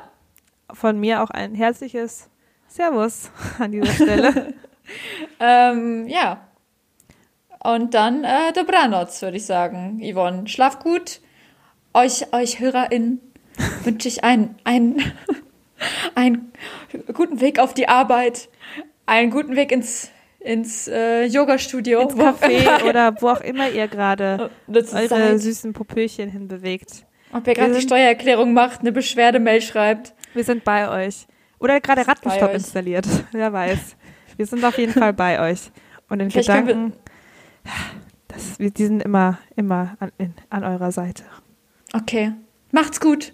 Von mir auch ein herzliches Servus an dieser Stelle. ähm, ja, und dann äh, Dobranoc, würde ich sagen. Yvonne, schlaf gut. Euch, euch HörerInnen wünsche ich einen, einen, einen guten Weg auf die Arbeit, einen guten Weg ins, ins äh, Yoga-Studio. Ins Café oder wo auch immer ihr gerade oh, eure Zeit. süßen Popöchen hinbewegt. Ob ihr gerade die Steuererklärung macht, eine Beschwerdemail schreibt. Wir sind bei euch. Oder gerade Rattenstopp installiert. Wer weiß. Wir sind auf jeden Fall bei euch. Und in Vielleicht Gedanken das, die sind immer, immer an, in, an eurer Seite. Okay. Macht's gut.